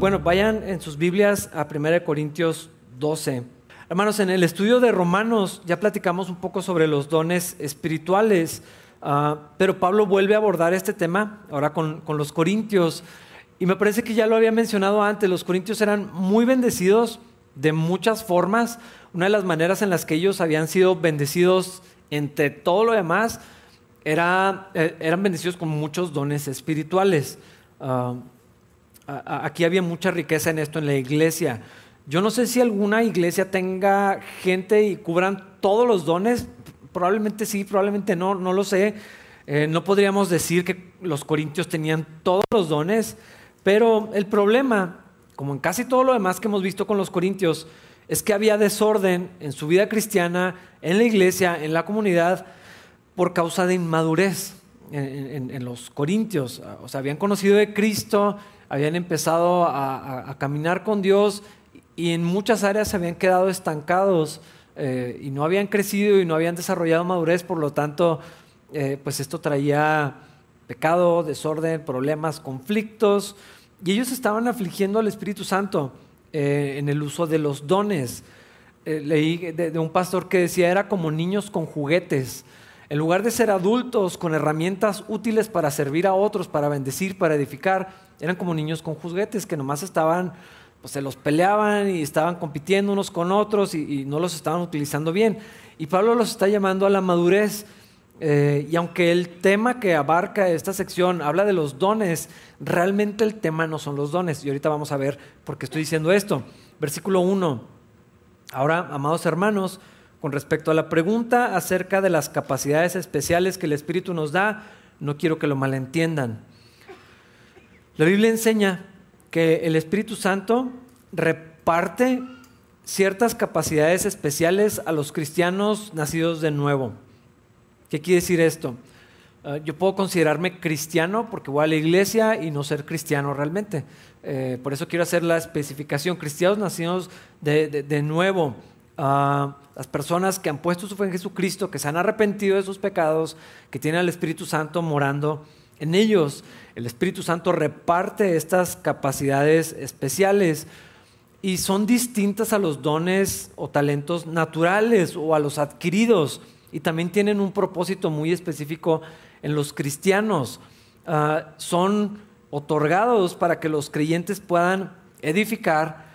Bueno, vayan en sus Biblias a 1 Corintios 12. Hermanos, en el estudio de Romanos ya platicamos un poco sobre los dones espirituales, uh, pero Pablo vuelve a abordar este tema ahora con, con los Corintios. Y me parece que ya lo había mencionado antes, los Corintios eran muy bendecidos de muchas formas. Una de las maneras en las que ellos habían sido bendecidos entre todo lo demás era, eh, eran bendecidos con muchos dones espirituales. Uh, aquí había mucha riqueza en esto en la iglesia. Yo no sé si alguna iglesia tenga gente y cubran todos los dones. Probablemente sí, probablemente no, no lo sé. Eh, no podríamos decir que los corintios tenían todos los dones, pero el problema, como en casi todo lo demás que hemos visto con los corintios, es que había desorden en su vida cristiana, en la iglesia, en la comunidad, por causa de inmadurez en, en los corintios. O sea, habían conocido de Cristo, habían empezado a, caminar con Dios y en muchas áreas se habían quedado estancados eh, y no habían crecido y no habían desarrollado madurez, por lo tanto, eh, pues esto traía pecado, desorden, problemas, conflictos, y ellos estaban afligiendo al Espíritu Santo eh, en el uso de los dones. leí de, un pastor que decía, era como niños con juguetes. En lugar de ser adultos con herramientas útiles para servir a otros, para bendecir, para edificar, eran como niños con juguetes que nomás estaban, pues se los peleaban y estaban compitiendo unos con otros y, no los estaban utilizando bien. Y Pablo los está llamando a la madurez. Eh, y aunque el tema que abarca esta sección habla de los dones, realmente el tema no son los dones. Y ahorita vamos a ver por qué estoy diciendo esto. Versículo 1. Ahora, amados hermanos, con respecto a la pregunta acerca de las capacidades especiales que el Espíritu nos da, no quiero que lo malentiendan. La Biblia enseña que el Espíritu Santo reparte ciertas capacidades especiales a los cristianos nacidos de nuevo. ¿Qué quiere decir esto? Ah, yo puedo considerarme cristiano porque voy a la iglesia y no ser cristiano realmente. Eh, por eso quiero hacer la especificación. Cristianos nacidos de, nuevo. Ah, las personas que han puesto su fe en Jesucristo, que se han arrepentido de sus pecados, que tienen al Espíritu Santo morando en ellos. El Espíritu Santo reparte estas capacidades especiales y son distintas a los dones o talentos naturales o a los adquiridos y también tienen un propósito muy específico en los cristianos. Ah, son otorgados para que los creyentes puedan edificar,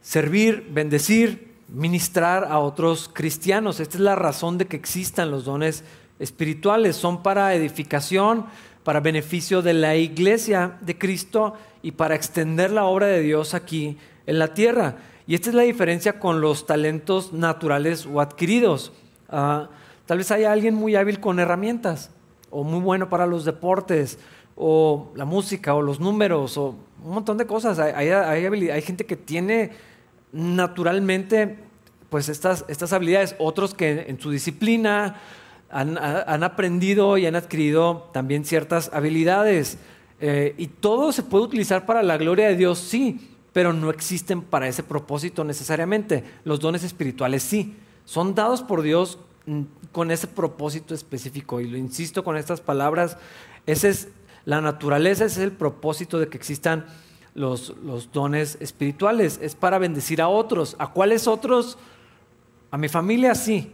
servir, bendecir, ministrar a otros cristianos. Esta es la razón de que existan los dones espirituales. Son para edificación, para beneficio de la iglesia de Cristo y para extender la obra de Dios aquí en la tierra. Y esta es la diferencia con los talentos naturales o adquiridos. Ah, tal vez haya alguien muy hábil con herramientas, o muy bueno para los deportes, o la música, o los números, o un montón de cosas. Hay, hay, gente que tiene naturalmente pues estas, habilidades, otros que en su disciplina han, aprendido y han adquirido también ciertas habilidades. Eh, y todo se puede utilizar para la gloria de Dios, sí, pero no existen para ese propósito necesariamente. Los dones espirituales sí, son dados por Dios mm, con ese propósito específico. Y lo insisto con estas palabras, esa es la naturaleza, ese es el propósito de que existan los, dones espirituales. Es para bendecir a otros. ¿A cuáles otros? A mi familia sí,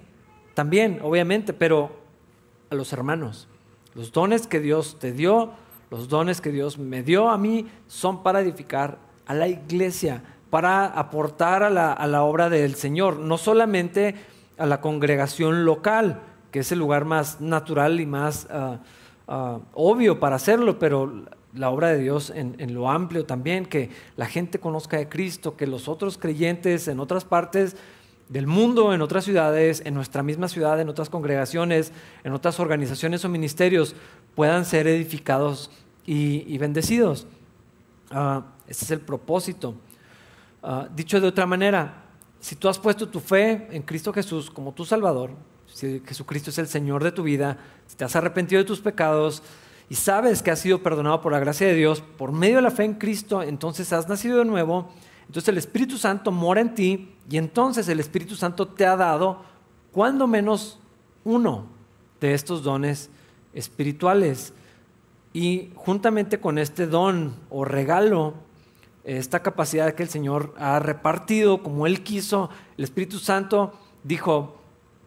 también, obviamente, pero a los hermanos. Los dones que Dios te dio, los dones que Dios me dio a mí, son para edificar a la iglesia, para aportar a la, obra del Señor, no solamente a la congregación local, que es el lugar más natural y más ah, ah, obvio para hacerlo, pero la obra de Dios en, lo amplio también, que la gente conozca de Cristo, que los otros creyentes en otras partes del mundo, en otras ciudades, en nuestra misma ciudad, en otras congregaciones, en otras organizaciones o ministerios, puedan ser edificados y, bendecidos. Uh, ese es el propósito. Ah, dicho de otra manera, si tú has puesto tu fe en Cristo Jesús como tu Salvador, si Jesucristo es el Señor de tu vida, si te has arrepentido de tus pecados y sabes que has sido perdonado por la gracia de Dios, por medio de la fe en Cristo, entonces has nacido de nuevo, entonces el Espíritu Santo mora en ti y entonces el Espíritu Santo te ha dado, cuando menos, uno de estos dones espirituales. Y juntamente con este don o regalo, esta capacidad que el Señor ha repartido como Él quiso, el Espíritu Santo dijo,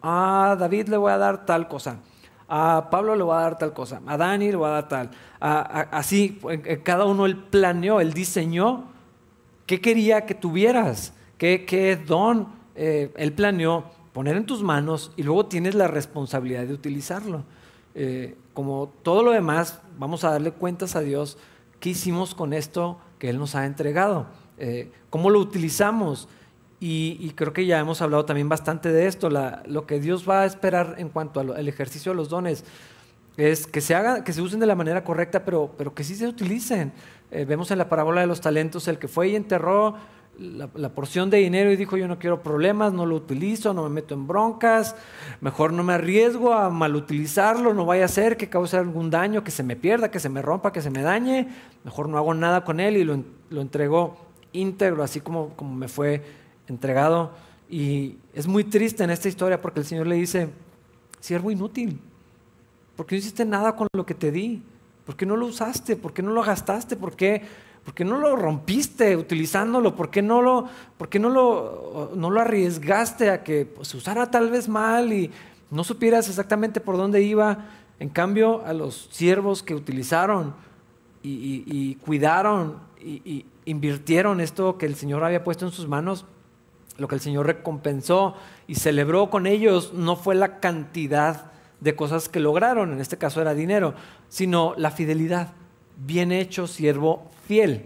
a David le voy a dar tal cosa, a Pablo le voy a dar tal cosa, a Dani le voy a dar tal. así, cada uno él planeó, él diseñó qué quería que tuvieras, qué, qué don eh, él planeó poner en tus manos y luego tienes la responsabilidad de utilizarlo. Eh, como todo lo demás, vamos a darle cuentas a Dios qué hicimos con esto que Él nos ha entregado, eh, cómo lo utilizamos. Y, creo que ya hemos hablado también bastante de esto. lo que Dios va a esperar en cuanto al ejercicio de los dones es que se, haga, que se usen de la manera correcta, pero, pero que sí se utilicen. Eh, vemos en la parábola de los talentos el que fue y enterró la, porción de dinero y dijo yo no quiero problemas, no lo utilizo, no me meto en broncas, mejor no me arriesgo a mal utilizarlo, no vaya a ser que cause algún daño, que se me pierda, que se me rompa, que se me dañe, mejor no hago nada con él y lo, lo entregó íntegro, así como, como me fue entregado. Y es muy triste en esta historia porque el Señor le dice, siervo inútil, ¿por qué no hiciste nada con lo que te di? ¿Por qué no lo usaste? ¿Por qué no lo gastaste? ¿Por qué ¿Por qué no lo rompiste utilizándolo? ¿Por qué no lo, por no lo, no lo arriesgaste a que pues, se usara tal vez mal y no supieras exactamente por dónde iba? En cambio, a los siervos que utilizaron y, cuidaron y, y, invirtieron esto que el Señor había puesto en sus manos, lo que el Señor recompensó y celebró con ellos no fue la cantidad de cosas que lograron, en este caso era dinero, sino la fidelidad. Bien hecho, siervo fiel.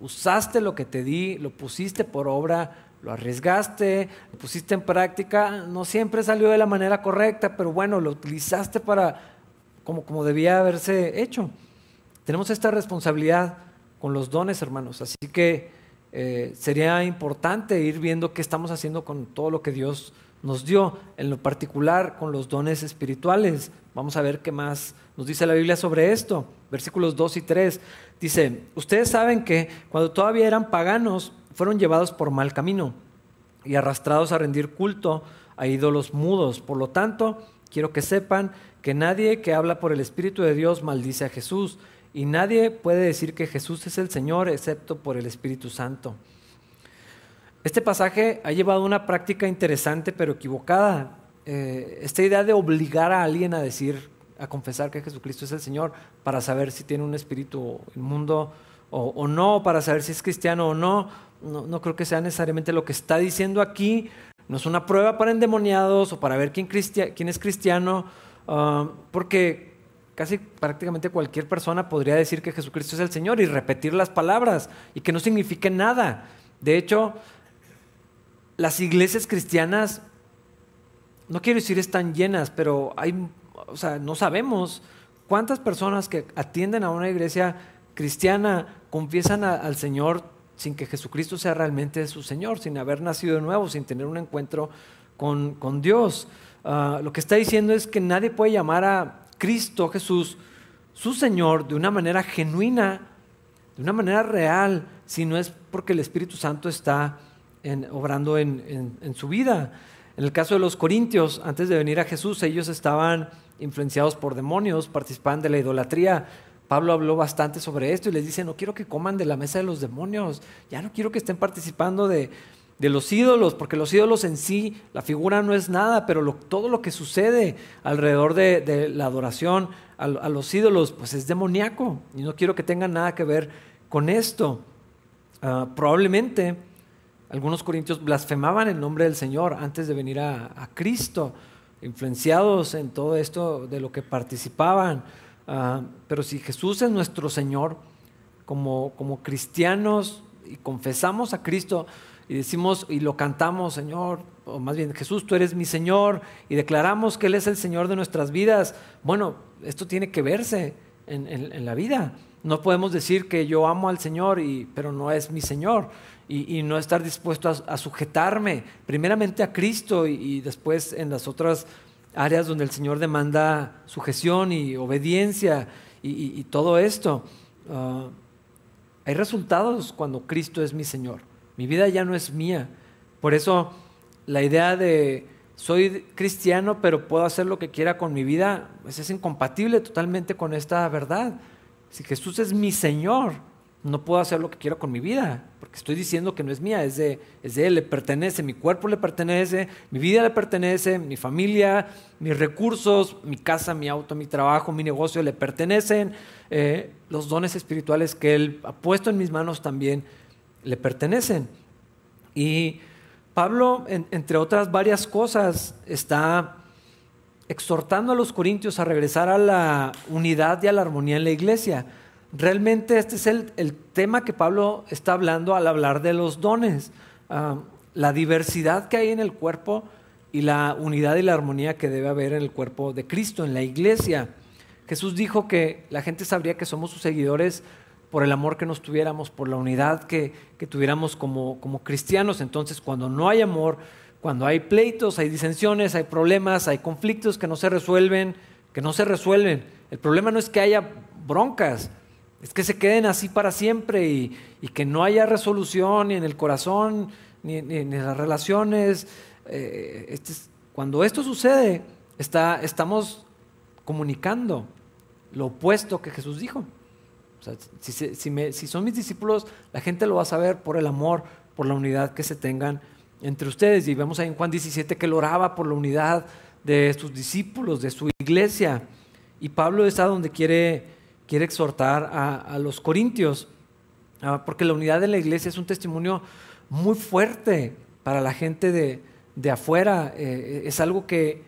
Usaste lo que te di, lo pusiste por obra, lo arriesgaste, lo pusiste en práctica. No siempre salió de la manera correcta, pero bueno, lo utilizaste para como, como debía haberse hecho. Tenemos esta responsabilidad con los dones, hermanos. Así que eh, sería importante ir viendo qué estamos haciendo con todo lo que Dios nos dio, en lo particular con los dones espirituales. Vamos a ver qué más nos dice la Biblia sobre esto. Versículos 2 y 3 dice, ustedes saben que cuando todavía eran paganos, fueron llevados por mal camino y arrastrados a rendir culto a ídolos mudos. Por lo tanto, quiero que sepan que nadie que habla por el Espíritu de Dios maldice a Jesús y nadie puede decir que Jesús es el Señor excepto por el Espíritu Santo. Este pasaje ha llevado una práctica interesante pero equivocada. Eh, esta idea de obligar a alguien a decir, a confesar que Jesucristo es el Señor para saber si tiene un espíritu inmundo o, no, para saber si es cristiano o no, no, creo que sea necesariamente lo que está diciendo aquí. No es una prueba para endemoniados o para ver quién, quién es cristiano, ah, porque casi prácticamente cualquier persona podría decir que Jesucristo es el Señor y repetir las palabras y que no signifique nada. De hecho, las iglesias cristianas, no quiero decir están llenas, pero hay, o sea, no sabemos cuántas personas que atienden a una iglesia cristiana confiesan al Señor sin que Jesucristo sea realmente su Señor, sin haber nacido de nuevo, sin tener un encuentro con, Dios. Ah, lo que está diciendo es que nadie puede llamar a Cristo Jesús su Señor de una manera genuina, de una manera real, si no es porque el Espíritu Santo está obrando en, su vida. En el caso de los corintios, antes de venir a Jesús, ellos estaban influenciados por demonios, participaban de la idolatría. Pablo habló bastante sobre esto y les dice, no quiero que coman de la mesa de los demonios, ya no quiero que estén participando de, los ídolos, porque los ídolos en sí, la figura no es nada, pero todo lo que sucede alrededor de, la adoración a, los ídolos, pues es demoníaco y no quiero que tengan nada que ver con esto. Ah, probablemente algunos corintios blasfemaban el nombre del Señor antes de venir a, Cristo, influenciados en todo esto de lo que participaban. Ah, pero si Jesús es nuestro Señor, como, como cristianos y confesamos a Cristo y decimos y lo cantamos, Señor, o más bien Jesús, tú eres mi Señor, y declaramos que Él es el Señor de nuestras vidas, bueno, esto tiene que verse en, la vida. No podemos decir que yo amo al Señor, y, pero no es mi Señor y, no estar dispuesto a, sujetarme primeramente a Cristo y, después en las otras áreas donde el Señor demanda sujeción y obediencia y, todo esto. Ah, hay resultados cuando Cristo es mi Señor. Mi vida ya no es mía. Por eso la idea de soy cristiano pero puedo hacer lo que quiera con mi vida, pues es incompatible totalmente con esta verdad. Si Jesús es mi Señor, no puedo hacer lo que quiero con mi vida, porque estoy diciendo que no es mía, es de, es de Él, le pertenece, mi cuerpo le pertenece, mi vida le pertenece, mi familia, mis recursos, mi casa, mi auto, mi trabajo, mi negocio le pertenecen, eh, los dones espirituales que Él ha puesto en mis manos también le pertenecen. Y Pablo, entre otras varias cosas, está exhortando a los corintios a regresar a la unidad y a la armonía en la iglesia Realmente este es el, tema que Pablo está hablando al hablar de los dones, ah, la diversidad que hay en el cuerpo y la unidad y la armonía que debe haber en el cuerpo de Cristo, en la iglesia. Jesús dijo que la gente sabría que somos sus seguidores por el amor que nos tuviéramos, por la unidad que, tuviéramos como, como cristianos. Entonces, cuando no hay amor, cuando hay pleitos, hay disensiones, hay problemas, hay conflictos que no se resuelven, que no se resuelven. El problema no es que haya broncas, es que se queden así para siempre y, que no haya resolución ni en el corazón, ni, en las relaciones. Eh, este cuando esto sucede, está, estamos comunicando lo opuesto que Jesús dijo. Si, son mis discípulos, la gente lo va a saber por el amor, por la unidad que se tengan entre ustedes. Y vemos ahí en Juan 17 que él oraba por la unidad de sus discípulos, de su iglesia. Y Pablo está donde quiere exhortar a, los corintios, ah, porque la unidad de la iglesia es un testimonio muy fuerte para la gente de, afuera, eh, es algo que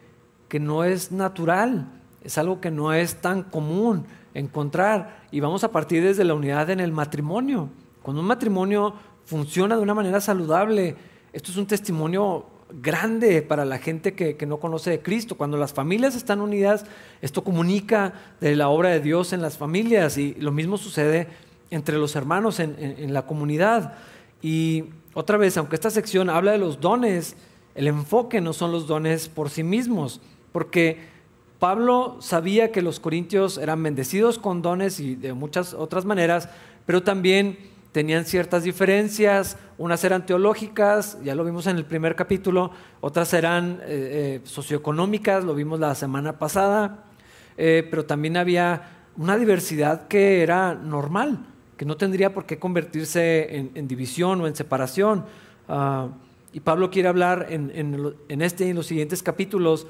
no es natural, es algo que no es tan común encontrar y vamos a partir desde la unidad en el matrimonio. Cuando un matrimonio funciona de una manera saludable, esto es un testimonio grande para la gente que, no conoce de Cristo. Cuando las familias están unidas, esto comunica de la obra de Dios en las familias y lo mismo sucede entre los hermanos en, la comunidad. Y otra vez, aunque esta sección habla de los dones, el enfoque no son los dones por sí mismos, porque Pablo sabía que los corintios eran bendecidos con dones y de muchas otras maneras, pero también tenían ciertas diferencias, unas eran teológicas, ya lo vimos en el primer capítulo, otras eran eh, eh, socioeconómicas, lo vimos la semana pasada, eh, pero también había una diversidad que era normal, que no tendría por qué convertirse en, división o en separación. Ah, y Pablo quiere hablar en, en este y en los siguientes capítulos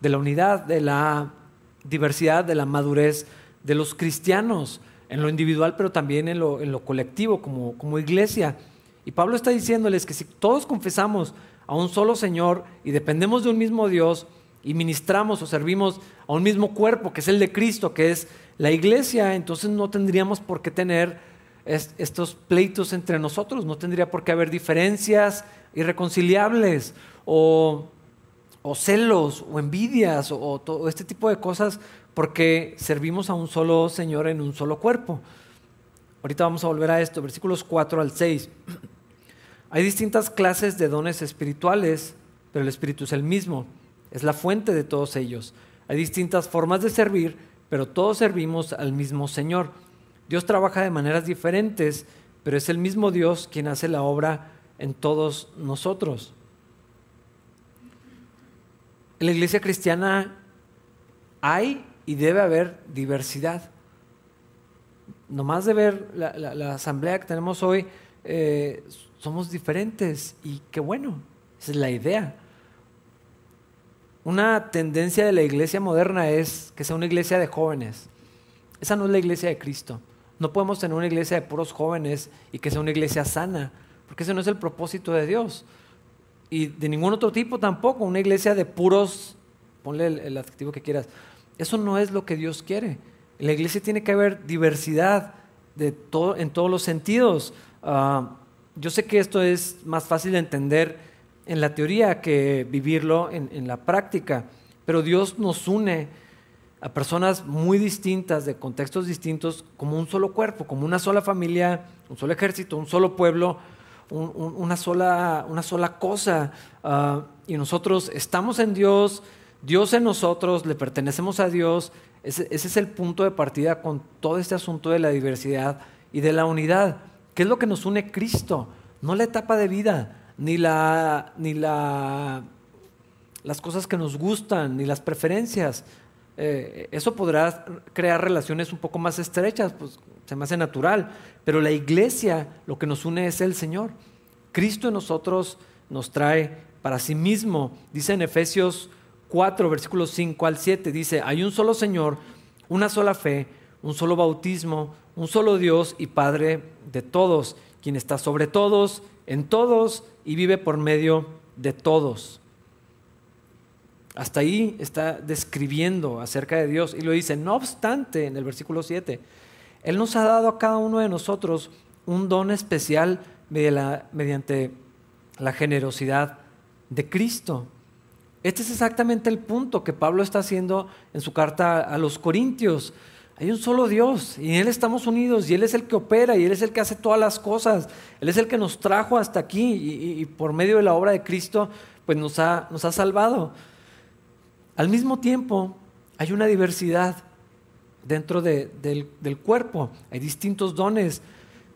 de la unidad, de la diversidad, de la madurez de los cristianos en lo individual, pero también en lo, en lo colectivo, como, como iglesia. Y Pablo está diciéndoles que si todos confesamos a un solo Señor y dependemos de un mismo Dios y ministramos o servimos a un mismo cuerpo, que es el de Cristo, que es la iglesia, entonces no tendríamos por qué tener estos pleitos entre nosotros, no tendría por qué haber diferencias irreconciliables o, o celos o envidias o, todo este tipo de cosas porque servimos a un solo Señor en un solo cuerpo. Ahorita vamos a volver a esto, versículos 4 al 6. Hay distintas clases de dones espirituales, pero el Espíritu es el mismo, es la fuente de todos ellos. Hay distintas formas de servir, pero todos servimos al mismo Señor. Dios trabaja de maneras diferentes, pero es el mismo Dios quien hace la obra en todos nosotros. En la iglesia cristiana hay y debe haber diversidad. Nomás de ver la, asamblea que tenemos hoy, eh, somos diferentes y qué bueno, esa es la idea. Una tendencia de la iglesia moderna es que sea una iglesia de jóvenes. Esa no es la iglesia de Cristo. No podemos tener una iglesia de puros jóvenes y que sea una iglesia sana, porque ese no es el propósito de Dios. Y de ningún otro tipo tampoco, una iglesia de puros, ponle el adjetivo que quieras, eso no es lo que Dios quiere. En la iglesia tiene que haber diversidad de todo, en todos los sentidos. Ah, yo sé que esto es más fácil de entender en la teoría que vivirlo en, la práctica, pero Dios nos une a personas muy distintas, de contextos distintos, como un solo cuerpo, como una sola familia, un solo ejército, un solo pueblo, una, sola, una sola cosa. Ah, y nosotros estamos en Dios, Dios en nosotros, le pertenecemos a Dios. Ese, es el punto de partida con todo este asunto de la diversidad y de la unidad. ¿Qué es lo que nos une Cristo? No la etapa de vida, ni, la, ni la, las cosas que nos gustan, ni las preferencias. Eh, eso podrá crear relaciones un poco más estrechas, pues, se me hace natural, pero la iglesia lo que nos une es el Señor. Cristo en nosotros nos trae para sí mismo. Dice en Efesios 4, versículos 5 al 7, dice, hay un solo Señor, una sola fe, un solo bautismo, un solo Dios y Padre de todos, quien está sobre todos, en todos y vive por medio de todos. Hasta ahí está describiendo acerca de Dios y lo dice, no obstante, en el versículo 7, Él nos ha dado a cada uno de nosotros un don especial mediante la generosidad de Cristo. Este es exactamente el punto que Pablo está haciendo en su carta a los Corintios. Hay un solo Dios y en Él estamos unidos y Él es el que opera y Él es el que hace todas las cosas. Él es el que nos trajo hasta aquí y, por medio de la obra de Cristo pues nos ha, nos ha salvado. Al mismo tiempo hay una diversidad dentro del, cuerpo. Hay distintos dones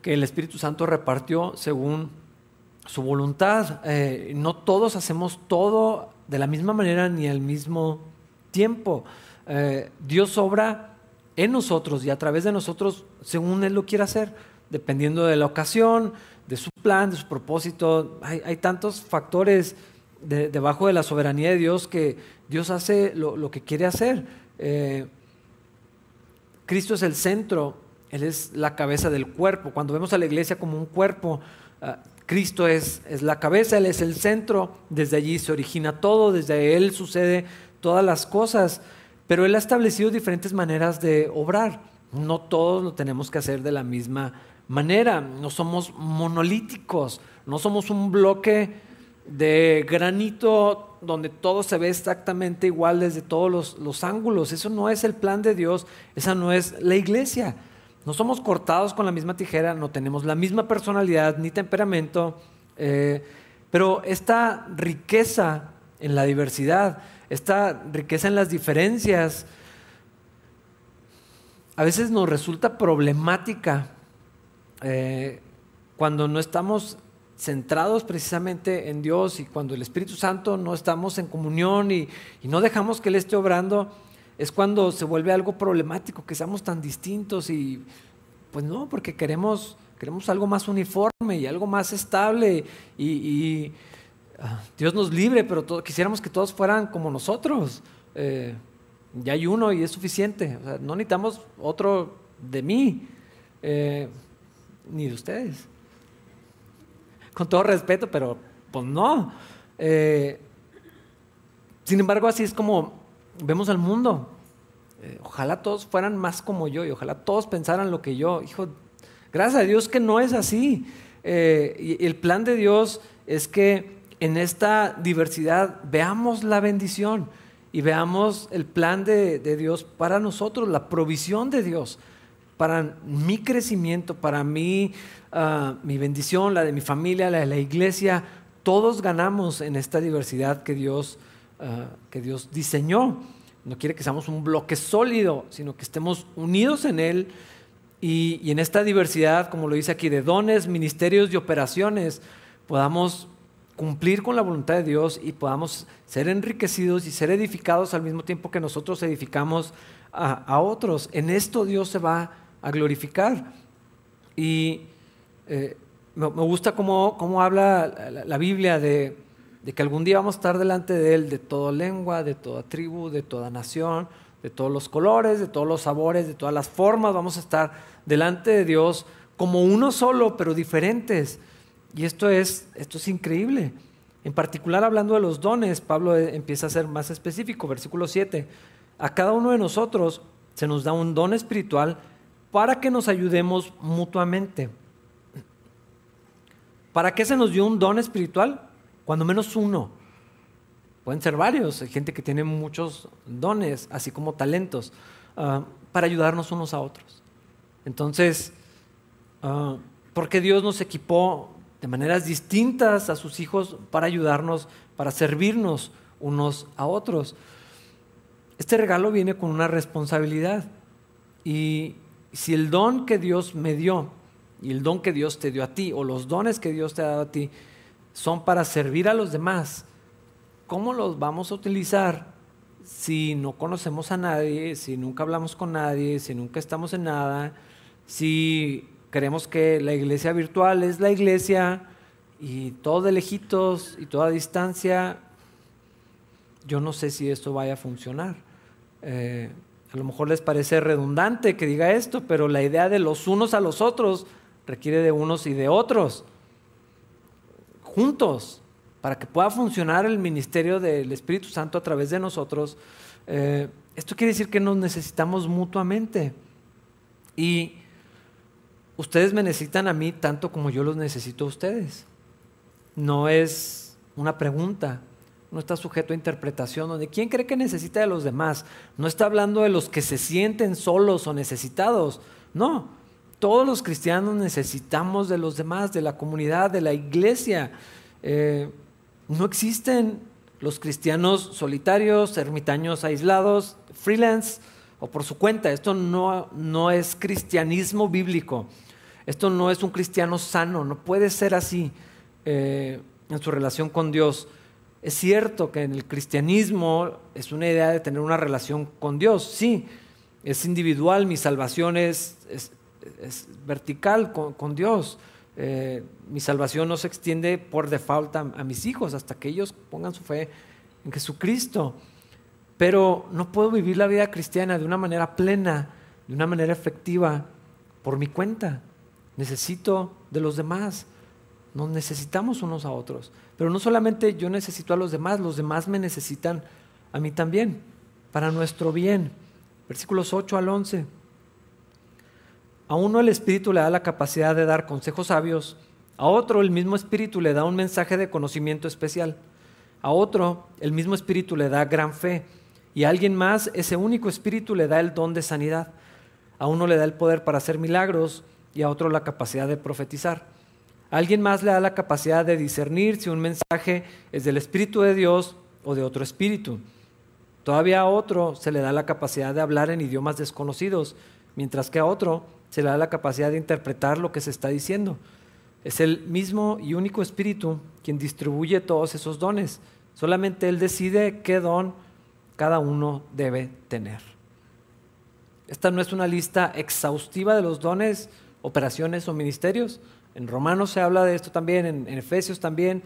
que el Espíritu Santo repartió según su voluntad. Eh, no todos hacemos todo de la misma manera ni al mismo tiempo. Eh, Dios obra en nosotros y a través de nosotros según Él lo quiera hacer, dependiendo de la ocasión, de su plan, de su propósito. Hay, tantos factores debajo de la soberanía de Dios que Dios hace lo, que quiere hacer. Eh, Cristo es el centro, Él es la cabeza del cuerpo. Cuando vemos a la iglesia como un cuerpo, ah, Cristo es, es la cabeza, Él es el centro, desde allí se origina todo, desde Él sucede todas las cosas. Pero Él ha establecido diferentes maneras de obrar. No todos lo tenemos que hacer de la misma manera. No somos monolíticos, no somos un bloque de granito donde todo se ve exactamente igual desde todos los, ángulos. Eso no es el plan de Dios, esa no es la iglesia. No somos cortados con la misma tijera, no tenemos la misma personalidad ni temperamento, eh, pero esta riqueza en la diversidad esta riqueza en las diferencias, a veces nos resulta problemática eh, cuando no estamos centrados precisamente en Dios y cuando el Espíritu Santo no estamos en comunión y, no dejamos que Él esté obrando, es cuando se vuelve algo problemático, que seamos tan distintos y pues no, porque queremos, queremos algo más uniforme y algo más estable y Ah, Dios nos libre, pero quisiéramos que todos fueran como nosotros. Eh, ya hay uno y es suficiente. no necesitamos otro de mí, eh, ni de ustedes. Con todo respeto, pero pues no. Eh, sin embargo, así es como vemos al mundo. ojalá todos fueran más como yo y ojalá todos pensaran lo que yo. Hijo, gracias a Dios que no es así. y el plan de Dios es que en esta diversidad veamos la bendición y veamos el plan de, Dios para nosotros, la provisión de Dios para mi crecimiento, para mí, ah, mi bendición, la de mi familia, la de la iglesia. Todos ganamos en esta diversidad que Dios, ah, que Dios diseñó. No quiere que seamos un bloque sólido, sino que estemos unidos en Él y, y en esta diversidad, como lo dice aquí, de dones, ministerios y operaciones, podamos cumplir con la voluntad de Dios y podamos ser enriquecidos y ser edificados al mismo tiempo que nosotros edificamos a, otros. En esto Dios se va a glorificar. Y eh, me, gusta cómo, habla la, Biblia de, de, que algún día vamos a estar delante de Él, de toda lengua, de toda tribu, de toda nación, de todos los colores, de todos los sabores, de todas las formas. Vamos a estar delante de Dios como uno solo, pero diferentes. Y esto es, esto es increíble. En particular hablando de los dones, Pablo eh, empieza a ser más específico, versículo 7. A cada uno de nosotros se nos da un don espiritual para que nos ayudemos mutuamente. ¿Para qué se nos dio un don espiritual? Cuando menos uno. Pueden ser varios, hay gente que tiene muchos dones, así como talentos, ah, para ayudarnos unos a otros. Entonces, uh, ¿por qué Dios nos equipó de maneras distintas a sus hijos para ayudarnos, para servirnos unos a otros. Este regalo viene con una responsabilidad. Y si el don que Dios me dio y el don que Dios te dio a ti, o los dones que Dios te ha dado a ti, son para servir a los demás, ¿cómo los vamos a utilizar si no conocemos a nadie, si nunca hablamos con nadie, si nunca estamos en nada? Si creemos que la iglesia virtual es la iglesia y todo de lejitos y toda distancia, yo no sé si esto vaya a funcionar. Eh, a lo mejor les parece redundante que diga esto, pero la idea de los unos a los otros requiere de unos y de otros, juntos, para que pueda funcionar el ministerio del Espíritu Santo a través de nosotros. Eh, esto quiere decir que nos necesitamos mutuamente. Y ustedes me necesitan a mí tanto como yo los necesito a ustedes. No es una pregunta, no está sujeto a interpretación, donde quién cree que necesita de los demás. No está hablando de los que se sienten solos o necesitados. No, todos los cristianos necesitamos de los demás, de la comunidad, de la iglesia. Eh, no existen los cristianos solitarios, ermitaños aislados, freelance o por su cuenta. Esto no, no es cristianismo bíblico. Esto no es un cristiano sano, no puede ser así eh, en su relación con Dios. Es cierto que en el cristianismo es una idea de tener una relación con Dios, sí, es individual, mi salvación es, vertical con, Dios. Eh, mi salvación no se extiende por default a, mis hijos hasta que ellos pongan su fe en Jesucristo. Pero no puedo vivir la vida cristiana de una manera plena, de una manera efectiva, por mi cuenta. Necesito de los demás. Nos necesitamos unos a otros. Pero no solamente yo necesito a los demás, los demás me necesitan a mí también, para nuestro bien. Versículos 8 al 11. A uno el Espíritu le da la capacidad de dar consejos sabios, a otro el mismo Espíritu le da un mensaje de conocimiento especial, a otro el mismo Espíritu le da gran fe, y a alguien más ese único Espíritu le da el don de sanidad. A uno le da el poder para hacer milagros y a otro la capacidad de profetizar alguien más le da la capacidad de discernir si un mensaje es del Espíritu de Dios o de otro espíritu. Todavía a otro se le da la capacidad de hablar en idiomas desconocidos, mientras que a otro se le da la capacidad de interpretar lo que se está diciendo. Es el mismo y único Espíritu quien distribuye todos esos dones. Solamente Él decide qué don cada uno debe tener. Esta no es una lista exhaustiva de los dones, operaciones o ministerios. En Romanos se habla de esto también, en, Efesios también.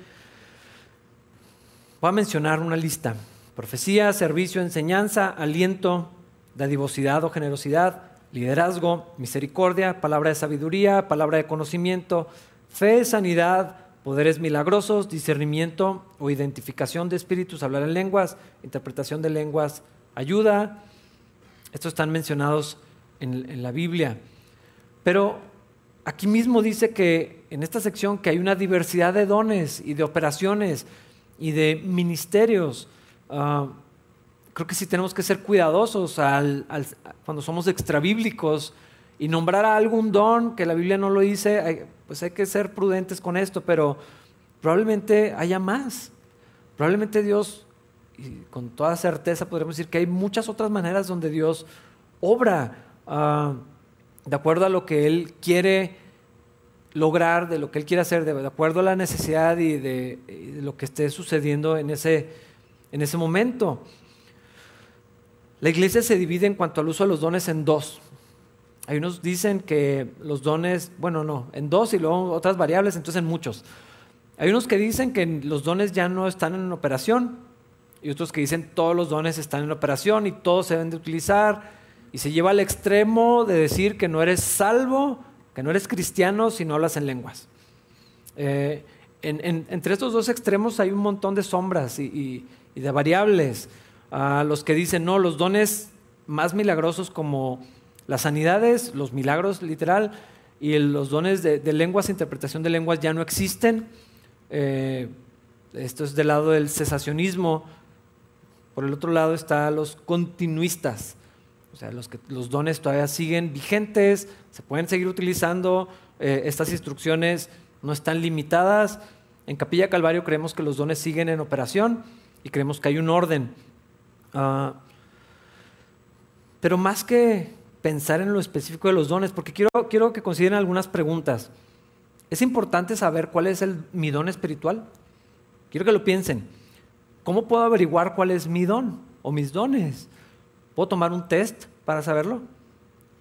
Voy a mencionar una lista. Profecía, servicio, enseñanza, aliento, dadivosidad o generosidad, liderazgo, misericordia, palabra de sabiduría, palabra de conocimiento, fe, sanidad, poderes milagrosos, discernimiento o identificación de espíritus, hablar en lenguas, interpretación de lenguas, ayuda. Estos están mencionados en, en la Biblia. Pero Aquí mismo dice que en esta sección que hay una diversidad de dones y de operaciones y de ministerios. Ah, creo que sí tenemos que ser cuidadosos cuando somos extrabíblicos y nombrar a algún don que la Biblia no lo dice, pues hay que ser prudentes con esto, pero probablemente haya más. Probablemente Dios, y con toda certeza podremos decir que hay muchas otras maneras donde Dios obra. Ah, de acuerdo a lo que Él quiere lograr, de lo que Él quiere hacer, de, acuerdo a la necesidad y de, lo que esté sucediendo en ese, en ese momento. La iglesia se divide en cuanto al uso de los dones en dos. Hay unos dicen que los dones, bueno, no, en dos y luego otras variables, entonces en muchos. Hay unos que dicen que los dones ya no están en operación y otros que dicen todos los dones están en operación y todos se deben de utilizar y se lleva al extremo de decir que no eres salvo, que no eres cristiano si no hablas en lenguas. Eh, entre estos dos extremos hay un montón de sombras y, de variables. A los que dicen, no, los dones más milagrosos como las sanidades, los milagros literal, y los dones de, lenguas, interpretación de lenguas ya no existen. Eh, esto es del lado del cesacionismo. Por el otro lado está los continuistas, o sea, los, dones todavía siguen vigentes, se pueden seguir utilizando, eh, estas instrucciones no están limitadas. En Capilla Calvario creemos que los dones siguen en operación y creemos que hay un orden. Ah, pero más que pensar en lo específico de los dones, porque quiero, quiero que consideren algunas preguntas. Es importante saber cuál es el, mi don espiritual. Quiero que lo piensen. ¿Cómo puedo averiguar cuál es mi don o mis dones? ¿Puedo tomar un test para saberlo?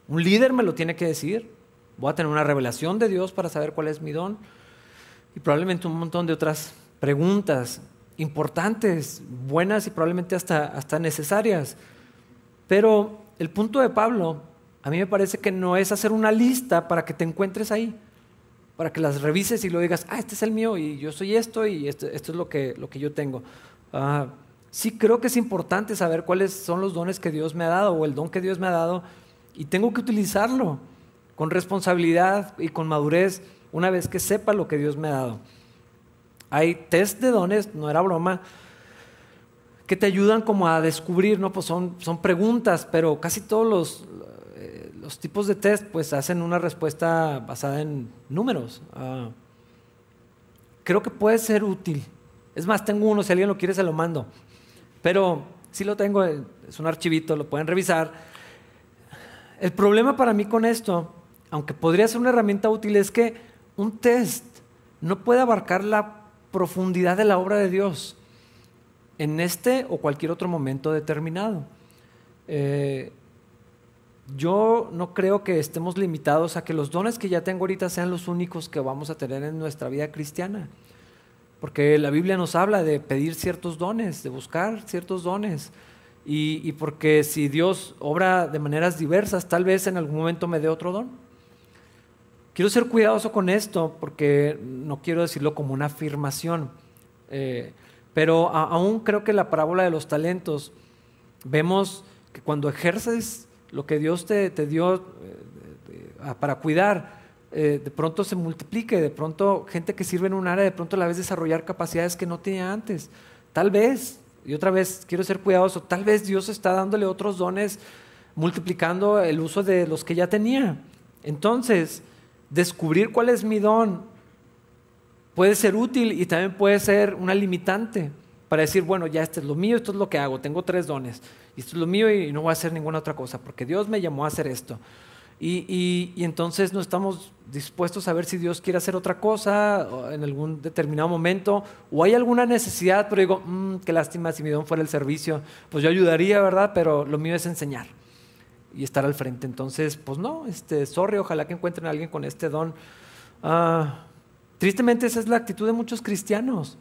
Un líder me lo tiene que decir. voy a tener una revelación de Dios para saber cuál es mi don y probablemente un montón de otras preguntas importantes, buenas y probablemente hasta, hasta necesarias. Pero el punto de Pablo, a mí me parece que no es hacer una lista para que te encuentres ahí, para que las revises y lo digas, ah, este es el mío y yo soy esto y esto, es lo que, lo que yo tengo. Ah, sí creo que es importante saber cuáles son los dones que Dios me ha dado o el don que Dios me ha dado y tengo que utilizarlo con responsabilidad y con madurez una vez que sepa lo que Dios me ha dado. Hay test de dones, no era broma, que te ayudan como a descubrir, ¿no? Pues son, son preguntas, pero casi todos los, eh, los tipos de test pues hacen una respuesta basada en números. Ah, creo que puede ser útil. Es más, tengo uno, si alguien lo quiere se lo mando. Pero si lo tengo, eh, es un archivito, lo pueden revisar. El problema para mí con esto, aunque podría ser una herramienta útil, es que un test no puede abarcar la profundidad de la obra de Dios en este o cualquier otro momento determinado. Eh, yo no creo que estemos limitados a que los dones que ya tengo ahorita sean los únicos que vamos a tener en nuestra vida cristiana. Porque la Biblia nos habla de pedir ciertos dones, de buscar ciertos dones. Y, porque si Dios obra de maneras diversas, tal vez en algún momento me dé otro don. Quiero ser cuidadoso con esto porque no quiero decirlo como una afirmación. Eh, pero aún creo que la parábola de los talentos, vemos que cuando ejerces lo que Dios te, dio eh, para cuidar, eh, de pronto se multiplique, de pronto gente que sirve en un área, de pronto la ves desarrollar capacidades que no tenía antes. Tal vez, y otra vez quiero ser cuidadoso, tal vez Dios está dándole otros dones, multiplicando el uso de los que ya tenía. Entonces, descubrir cuál es mi don puede ser útil y también puede ser una limitante para decir, bueno, ya este es lo mío, esto es lo que hago, tengo tres dones, y esto es lo mío y no voy a hacer ninguna otra cosa, porque Dios me llamó a hacer esto. Y, entonces no estamos dispuestos a ver si Dios quiere hacer otra cosa en algún determinado momento, o hay alguna necesidad, pero digo, mm, qué lástima si mi don fuera el servicio, pues yo ayudaría, ¿verdad? Pero lo mío es enseñar y estar al frente. Entonces, pues no, este, sorry, ojalá que encuentren a alguien con este don. Ah, Tristemente esa es la actitud de muchos cristianos.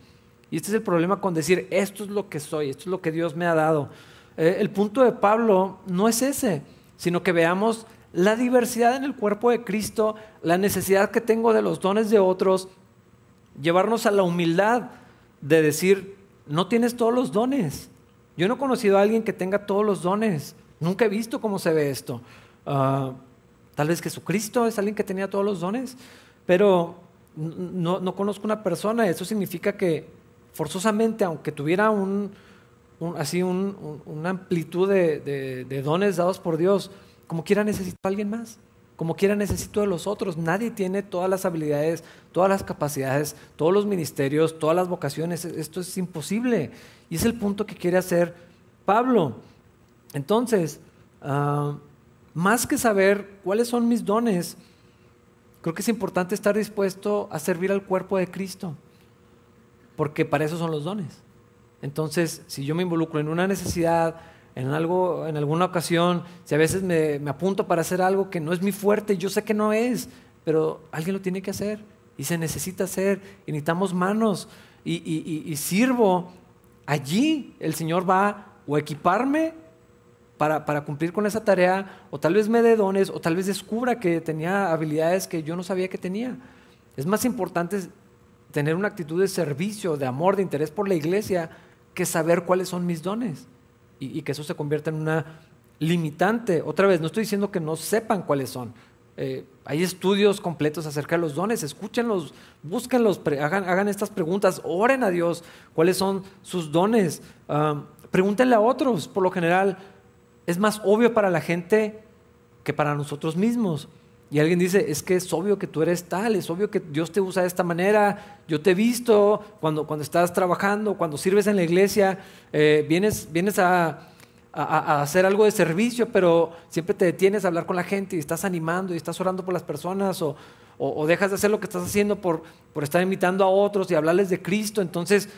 Y este es el problema con decir, esto es lo que soy, esto es lo que Dios me ha dado. Eh, el punto de Pablo no es ese, sino que veamos la diversidad en el cuerpo de Cristo, la necesidad que tengo de los dones de otros, llevarnos a la humildad de decir, no tienes todos los dones. Yo no he conocido a alguien que tenga todos los dones. Nunca he visto cómo se ve esto. Ah, tal vez Jesucristo es alguien que tenía todos los dones, pero no, conozco una persona, eso significa que forzosamente, aunque tuviera un, así una amplitud de, dones dados por Dios, como quiera necesito a alguien más, como quiera necesito de los otros. Nadie tiene todas las habilidades, todas las capacidades, todos los ministerios, todas las vocaciones. Esto es imposible. Y es el punto que quiere hacer Pablo. Entonces, ah, más que saber cuáles son mis dones, Creo que es importante estar dispuesto a servir al cuerpo de Cristo, porque para eso son los dones. Entonces, si yo me involucro en una necesidad, en algo, en alguna ocasión, si a veces me, apunto para hacer algo que no es mi fuerte, yo sé que no es, pero alguien lo tiene que hacer y se necesita hacer y necesitamos manos y sirvo. Allí el Señor va o equiparme para, cumplir con esa tarea, o tal vez me dé dones, o tal vez descubra que tenía habilidades que yo no sabía que tenía. Es más importante tener una actitud de servicio, de amor, de interés por la iglesia, que saber cuáles son mis dones y, que eso se convierta en una limitante. Otra vez, no estoy diciendo que no sepan cuáles son. Eh, hay estudios completos acerca de los dones, escúchenlos, búsquenlos, hagan, hagan, estas preguntas, oren a Dios cuáles son sus dones, ah, pregúntenle a otros, por lo general es más obvio para la gente que para nosotros mismos. Y alguien dice, es que es obvio que tú eres tal, es obvio que Dios te usa de esta manera, yo te he visto cuando, cuando estás trabajando, cuando sirves en la iglesia, eh, vienes, vienes a, hacer algo de servicio, pero siempre te detienes a hablar con la gente y estás animando y estás orando por las personas o, dejas de hacer lo que estás haciendo por, por estar invitando a otros y hablarles de Cristo. Entonces,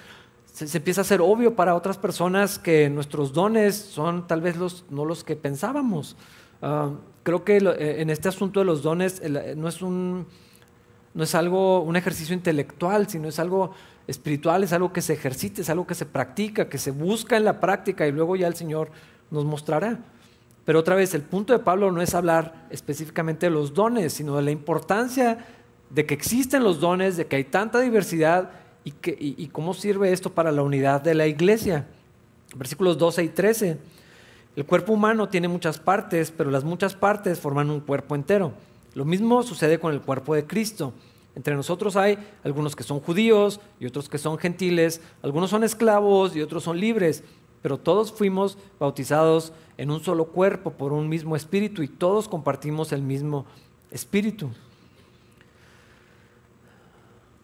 se, empieza a ser obvio para otras personas que nuestros dones son tal vez los, no los que pensábamos. Ah, creo que eh, en este asunto de los dones eh, no es un no es algo, un ejercicio intelectual, sino es algo espiritual, es algo que se ejercita, es algo que se practica, que se busca en la práctica y luego ya el Señor nos mostrará. Pero otra vez, el punto de Pablo no es hablar específicamente de los dones, sino de la importancia de que existen los dones, de que hay tanta diversidad y, que, y cómo sirve esto para la unidad de la iglesia. Versículos 12 y 13. El cuerpo humano tiene muchas partes, pero las muchas partes forman un cuerpo entero. Lo mismo sucede con el cuerpo de Cristo. Entre nosotros hay algunos que son judíos y otros que son gentiles, algunos son esclavos y otros son libres, pero todos fuimos bautizados en un solo cuerpo por un mismo espíritu y todos compartimos el mismo espíritu.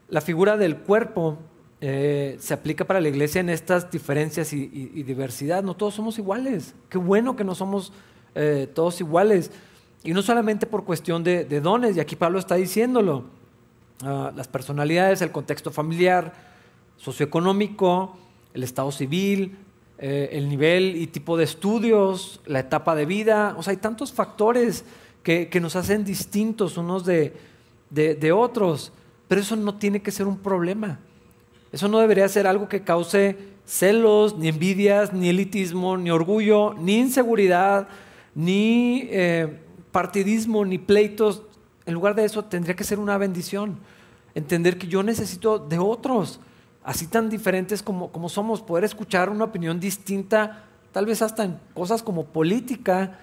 La figura del cuerpo eh, se aplica para la iglesia en estas diferencias y, diversidad. No todos somos iguales. Qué bueno que no somos eh, todos iguales. Y no solamente por cuestión de dones, y aquí Pablo está diciéndolo. Ah, las personalidades, el contexto familiar, socioeconómico, el estado civil, eh, el nivel y tipo de estudios, la etapa de vida. O sea, hay tantos factores que, nos hacen distintos unos de, de, otros, pero eso no tiene que ser un problema. Eso no debería ser algo que cause celos, ni envidias, ni elitismo, ni orgullo, ni inseguridad, ni eh, partidismo, ni pleitos. En lugar de eso, tendría que ser una bendición. Entender que yo necesito de otros, así tan diferentes como, como somos, poder escuchar una opinión distinta, tal vez hasta en cosas como política,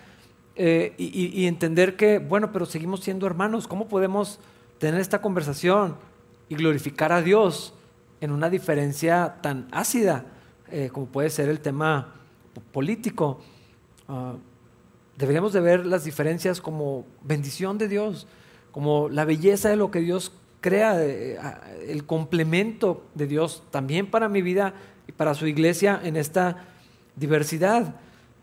eh, y, entender que, bueno, pero seguimos siendo hermanos. ¿Cómo podemos tener esta conversación y glorificar a Dios en una diferencia tan ácida eh, como puede ser el tema político? Ah, deberíamos de ver las diferencias como bendición de Dios como la belleza de lo que Dios crea, eh, el complemento de Dios también para mi vida y para su iglesia en esta diversidad.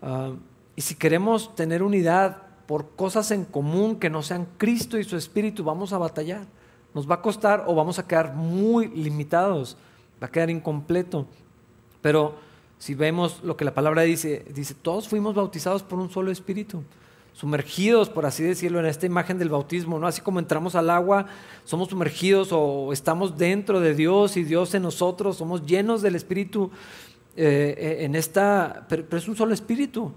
Ah, y si queremos tener unidad por cosas en común que no sean Cristo y su Espíritu, vamos a batallar. Nos va a costar o vamos a quedar muy limitados, va a quedar incompleto. Pero si vemos lo que la palabra dice, dice, todos fuimos bautizados por un solo Espíritu sumergidos, por así decirlo, en esta imagen del bautismo, ¿no? Así como entramos al agua, somos sumergidos o estamos dentro de Dios y Dios en nosotros, somos llenos del Espíritu eh, eh, en esta, pero, es un solo Espíritu.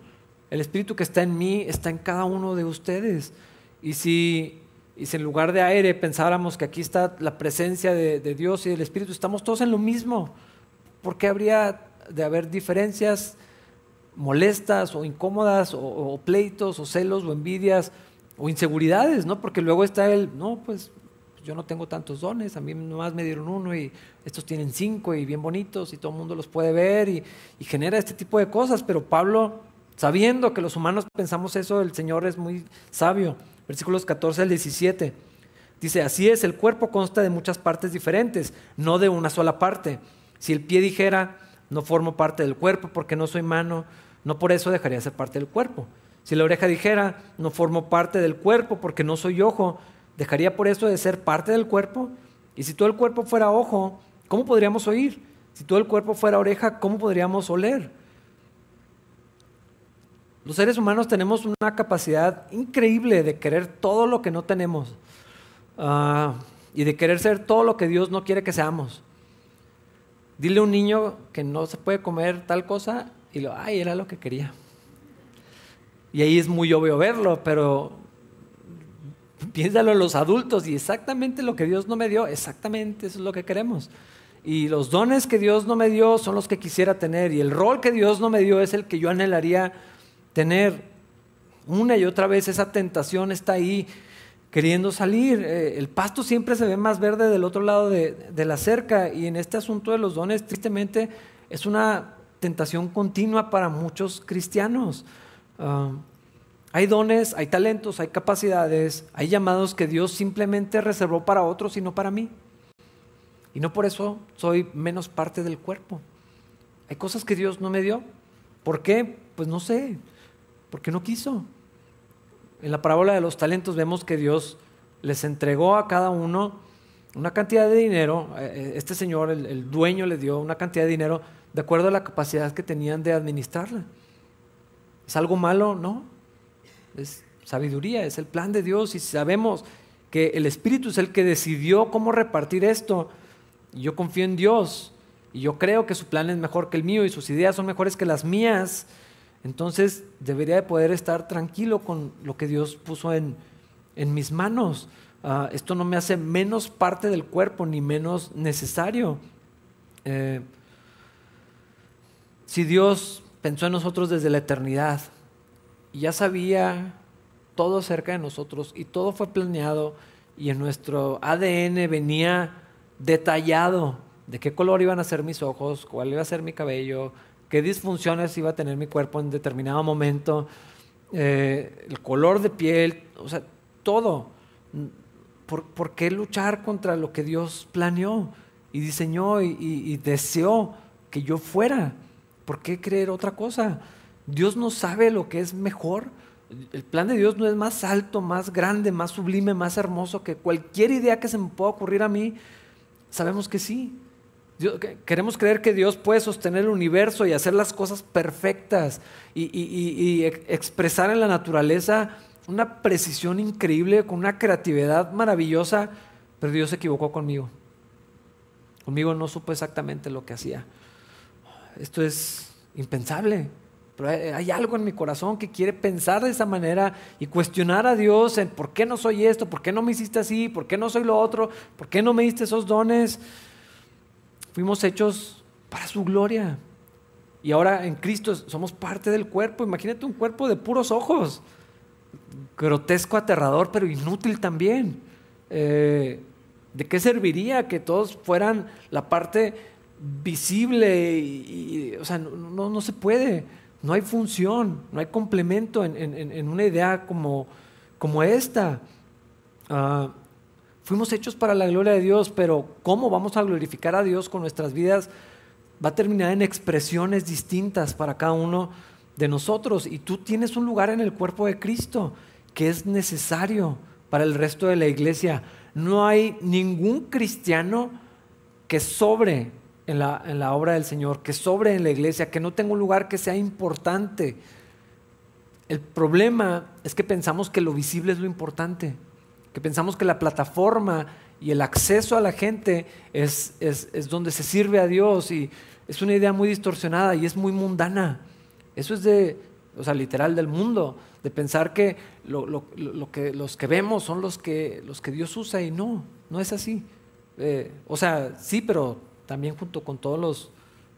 El Espíritu que está en mí está en cada uno de ustedes. Y si, y si en lugar de aire pensáramos que aquí está la presencia de, de Dios y del Espíritu, estamos todos en lo mismo. ¿Por qué habría de haber diferencias? molestas o incómodas o, pleitos o celos o envidias o inseguridades, ¿no? Porque luego está el, no, pues yo no tengo tantos dones, a mí nomás me dieron uno y estos tienen cinco y bien bonitos y todo el mundo los puede ver y, y genera este tipo de cosas, pero Pablo, sabiendo que los humanos pensamos eso, el Señor es muy sabio. Versículos 14 al 17. Dice, así es, el cuerpo consta de muchas partes diferentes, no de una sola parte. Si el pie dijera, no formo parte del cuerpo porque no soy mano, no por eso dejaría de ser parte del cuerpo. Si la oreja dijera, no formo parte del cuerpo porque no soy ojo, dejaría por eso de ser parte del cuerpo. Y si todo el cuerpo fuera ojo, ¿cómo podríamos oír? Si todo el cuerpo fuera oreja, ¿cómo podríamos oler? Los seres humanos tenemos una capacidad increíble de querer todo lo que no tenemos ah, y de querer ser todo lo que Dios no quiere que seamos. Dile a un niño que no se puede comer tal cosa y lo, ay, era lo que quería. Y ahí es muy obvio verlo, pero piénsalo en los adultos y exactamente lo que Dios no me dio, exactamente eso es lo que queremos. Y los dones que Dios no me dio son los que quisiera tener y el rol que Dios no me dio es el que yo anhelaría tener. Una y otra vez esa tentación está ahí queriendo salir. Eh, el pasto siempre se ve más verde del otro lado de, la cerca y en este asunto de los dones, tristemente, es una tentación continua para muchos cristianos. Ah, hay dones, hay talentos, hay capacidades, hay llamados que Dios simplemente reservó para otros y no para mí. Y no por eso soy menos parte del cuerpo. Hay cosas que Dios no me dio. ¿Por qué? Pues no sé, porque no quiso. En la parábola de los talentos vemos que Dios les entregó a cada uno una cantidad de dinero, eh, eh, este señor, el, dueño le dio una cantidad de dinero de acuerdo a la capacidad que tenían de administrarla. ¿Es algo malo? No. Es sabiduría, es el plan de Dios y sabemos que el Espíritu es el que decidió cómo repartir esto. Y yo confío en Dios y yo creo que su plan es mejor que el mío y sus ideas son mejores que las mías. Entonces debería de poder estar tranquilo con lo que Dios puso en, en mis manos. Ah, esto no me hace menos parte del cuerpo ni menos necesario. Eh, si Dios pensó en nosotros desde la eternidad y ya sabía todo acerca de nosotros y todo fue planeado y en nuestro ADN venía detallado de qué color iban a ser mis ojos, cuál iba a ser mi cabello, qué disfunciones iba a tener mi cuerpo en determinado momento, eh, el color de piel, o sea, todo. ¿Por, qué luchar contra lo que Dios planeó y diseñó y, deseó que yo fuera? ¿Por qué creer otra cosa? Dios no sabe lo que es mejor. El plan de Dios no es más alto, más grande, más sublime, más hermoso que cualquier idea que se me pueda ocurrir a mí. Sabemos que sí. Queremos creer que Dios puede sostener el universo y hacer las cosas perfectas y expresar en la naturaleza una precisión increíble, con una creatividad maravillosa, pero Dios se equivocó conmigo. Conmigo no supo exactamente lo que hacía. Esto es impensable. Pero hay, algo en mi corazón que quiere pensar de esa manera y cuestionar a Dios en por qué no soy esto, por qué no me hiciste así, por qué no soy lo otro, por qué no me diste esos dones. Fuimos hechos para su gloria. Y ahora en Cristo somos parte del cuerpo. Imagínate un cuerpo de puros ojos grotesco, aterrador, pero inútil también. Eh, ¿De qué serviría que todos fueran la parte visible? Y, o sea, no, se puede, no hay función, no hay complemento en, una idea como, como esta. Ah, fuimos hechos para la gloria de Dios, pero ¿cómo vamos a glorificar a Dios con nuestras vidas? Va a terminar en expresiones distintas para cada uno de nosotros. Y tú tienes un lugar en el cuerpo de Cristo que es necesario para el resto de la iglesia. No hay ningún cristiano que sobre en la, obra del Señor, que sobre en la iglesia, que no tenga un lugar que sea importante. El problema es que pensamos que lo visible es lo importante, que pensamos que la plataforma y el acceso a la gente es, es, es donde se sirve a Dios y es una idea muy distorsionada y es muy mundana. Eso es de, o sea, literal del mundo, de pensar que, lo, que los que vemos son los que, los que Dios usa y no, no es así. Eh, o sea, sí, pero también junto con todos los,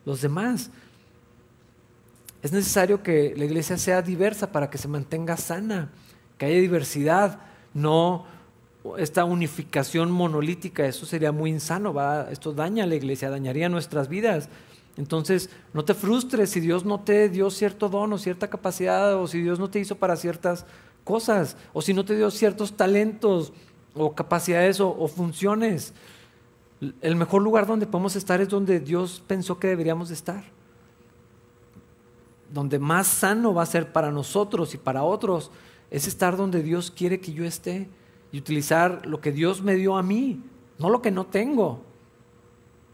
los demás. Es necesario que la iglesia sea diversa para que se mantenga sana, que haya diversidad, no esta unificación monolítica, eso sería muy insano, esto daña a la iglesia, dañaría nuestras vidas. Entonces, no te frustres si Dios no te dio cierto don o cierta capacidad o si Dios no te hizo para ciertas cosas o si no te dio ciertos talentos o capacidades o, funciones. El mejor lugar donde podemos estar es donde Dios pensó que deberíamos estar. Donde más sano va a ser para nosotros y para otros es estar donde Dios quiere que yo esté y utilizar lo que Dios me dio a mí, no lo que no tengo.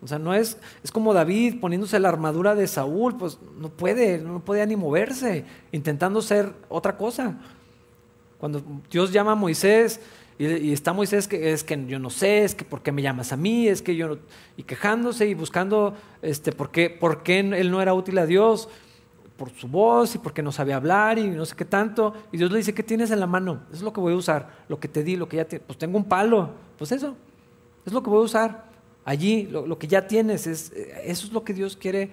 O sea, no es, es como David poniéndose la armadura de Saúl, pues no puede, no podía ni moverse, intentando ser otra cosa. Cuando Dios llama a Moisés y, está Moisés que es que yo no sé, es que por qué me llamas a mí, es que yo y quejándose y buscando este por qué, por qué él no era útil a Dios por su voz y porque no sabía hablar y no sé qué tanto. Y Dios le dice, ¿qué tienes en la mano? Eso es lo que voy a usar, lo que te di, lo que ya te... Pues tengo un palo, pues eso, es lo que voy a usar allí, lo, que ya tienes, es, eso es lo que Dios quiere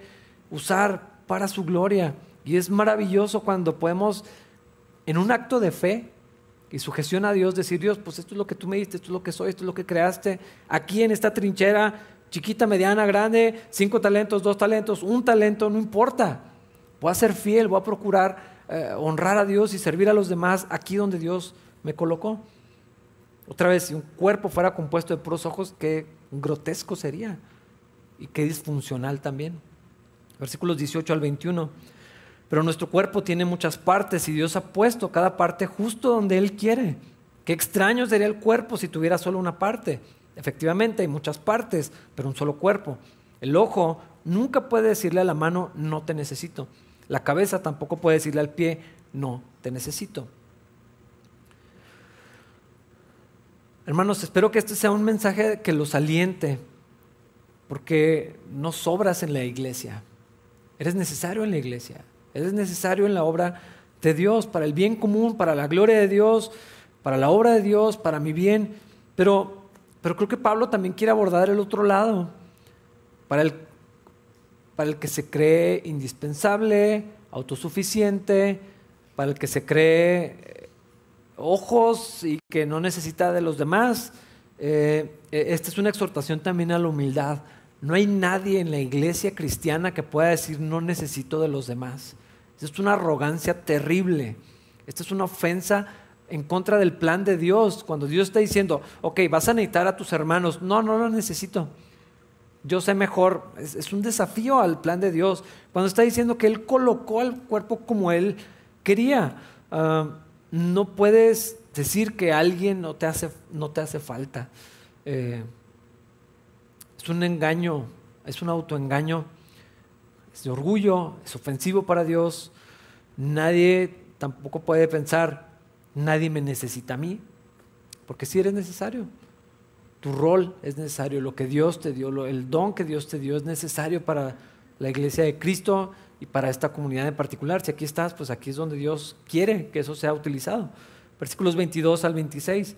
usar para su gloria. Y es maravilloso cuando podemos, en un acto de fe y sujeción a Dios, decir, Dios, pues esto es lo que tú me diste, esto es lo que soy, esto es lo que creaste, aquí en esta trinchera, chiquita, mediana, grande, cinco talentos, dos talentos, un talento, no importa. Voy a ser fiel, voy a procurar eh, honrar a Dios y servir a los demás aquí donde Dios me colocó. Otra vez, si un cuerpo fuera compuesto de puros ojos, qué grotesco sería y qué disfuncional también. Versículos 18 al 21. Pero nuestro cuerpo tiene muchas partes y Dios ha puesto cada parte justo donde Él quiere. Qué extraño sería el cuerpo si tuviera solo una parte. Efectivamente, hay muchas partes, pero un solo cuerpo. El ojo nunca puede decirle a la mano, no te necesito. La cabeza tampoco puede decirle al pie, no te necesito. Hermanos, espero que este sea un mensaje que los aliente, porque no sobras en la iglesia. Eres necesario en la iglesia. Eres necesario en la obra de Dios, para el bien común, para la gloria de Dios, para la obra de Dios, para mi bien. Pero, pero creo que Pablo también quiere abordar el otro lado, para el, para el que se cree indispensable, autosuficiente, para el que se cree eh, ojos y que no necesita de los demás. Eh, e, esta es una exhortación también a la humildad. No hay nadie en la iglesia cristiana que pueda decir no necesito de los demás. Esta es una arrogancia terrible. Esta es una ofensa en contra del plan de Dios. Cuando Dios está diciendo, ok, vas a necesitar a tus hermanos. No, no lo necesito. Yo sé mejor. Es, un desafío al plan de Dios. Cuando está diciendo que Él colocó al cuerpo como Él quería. Ah, no puedes decir que alguien no te hace, no te hace falta. Eh, es un engaño, es un autoengaño, es de orgullo, es ofensivo para Dios. Nadie tampoco puede pensar, nadie me necesita a mí, porque si eres necesario. Tu rol es necesario, lo que Dios te dio, el don que Dios te dio es necesario para la iglesia de Cristo y para esta comunidad en particular. Si aquí estás, pues aquí es donde Dios quiere que eso sea utilizado. Versículos 22 al 26.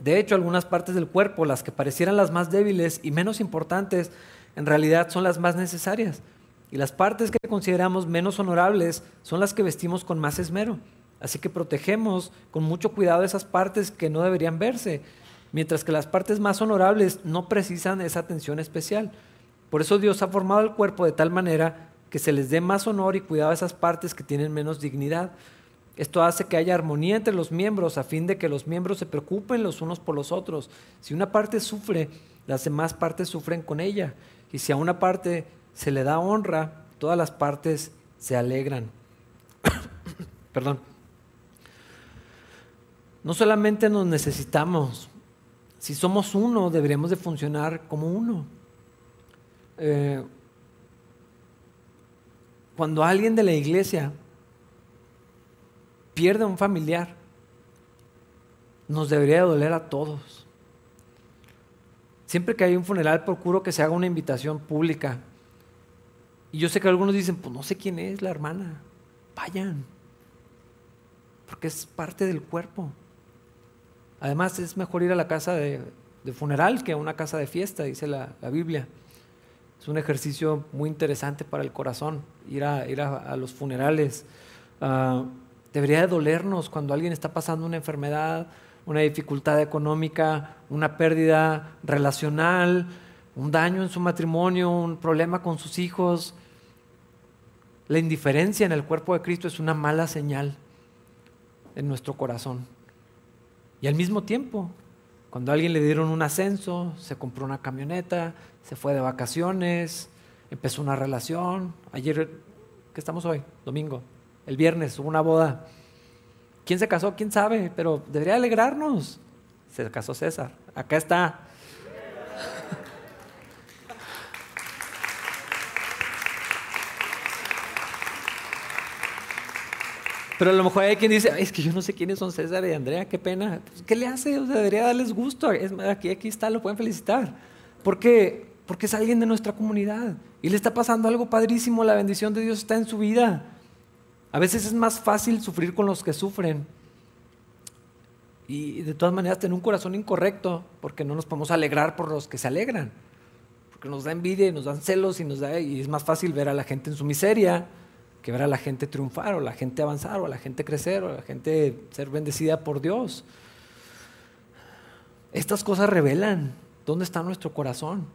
De hecho, algunas partes del cuerpo, las que parecieran las más débiles y menos importantes, en realidad son las más necesarias. Y las partes que consideramos menos honorables son las que vestimos con más esmero. Así que protegemos con mucho cuidado esas partes que no deberían verse, mientras que las partes más honorables no precisan esa atención especial. Por eso Dios ha formado el cuerpo de tal manera que se les dé más honor y cuidado a esas partes que tienen menos dignidad esto hace que haya armonía entre los miembros a fin de que los miembros se preocupen los unos por los otros. Si una parte sufre, las demás partes sufren con ella. Y si a una parte se le da honra, todas las partes se alegran. Perdón. No solamente nos necesitamos, si somos uno, deberíamos de funcionar como uno. Eh, cuando alguien de la iglesia pierde a un familiar, nos debería doler a todos. Siempre que hay un funeral, procuro que se haga una invitación pública. Y yo sé que algunos dicen, pues no sé quién es la hermana. Vayan. Porque es parte del cuerpo. Además, es mejor ir a la casa de, funeral que a una casa de fiesta, dice la, Biblia. Es un ejercicio muy interesante para el corazón, ir a, los funerales. Ah, Debería de dolernos cuando alguien está pasando una enfermedad, una dificultad económica, una pérdida relacional, un daño en su matrimonio, un problema con sus hijos. La indiferencia en el cuerpo de Cristo es una mala señal en nuestro corazón. Y al mismo tiempo, cuando a alguien le dieron un ascenso, se compró una camioneta, se fue de vacaciones, empezó una relación. Ayer, ¿qué estamos hoy? Domingo. El viernes hubo una boda. ¿Quién se casó? ¿Quién sabe? Pero debería alegrarnos. Se casó César. Acá está. Pero a lo mejor hay quien dice, es que yo no sé quiénes son César y Andrea, qué pena. Pues, ¿Qué le hace? O debería darles gusto. Es, aquí, aquí está, lo pueden felicitar. Porque, porque es alguien de nuestra comunidad. Y le está pasando algo padrísimo, la bendición de Dios está en su vida. A veces es más fácil sufrir con los que sufren. Y de todas maneras tener un corazón incorrecto, porque no nos podemos alegrar por los que se alegran. Porque nos da envidia y nos dan celos y es más fácil ver a la gente en su miseria que ver a la gente triunfar o la gente avanzar o la gente crecer o la gente ser bendecida por Dios. Estas cosas revelan dónde está nuestro corazón.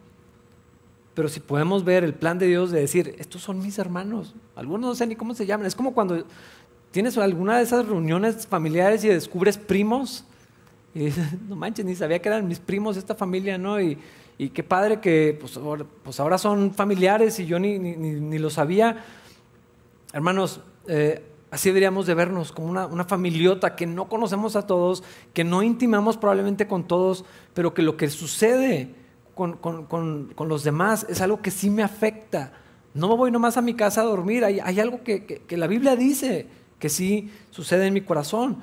Pero si podemos ver el plan de Dios de decir, estos son mis hermanos, algunos no sé ni cómo se llaman, es como cuando tienes alguna de esas reuniones familiares y descubres primos, y dices, no manches, ni sabía que eran mis primos esta familia, ¿no? Y, qué padre que pues ahora, pues ahora, son familiares y yo ni, ni, lo sabía. Hermanos, eh, Así deberíamos de vernos, como una, familiota que no conocemos a todos, que no intimamos probablemente con todos, pero que lo que sucede con, los demás es algo que sí me afecta. No me voy nomás a mi casa a dormir, hay, algo que, la Biblia dice que sí sucede en mi corazón,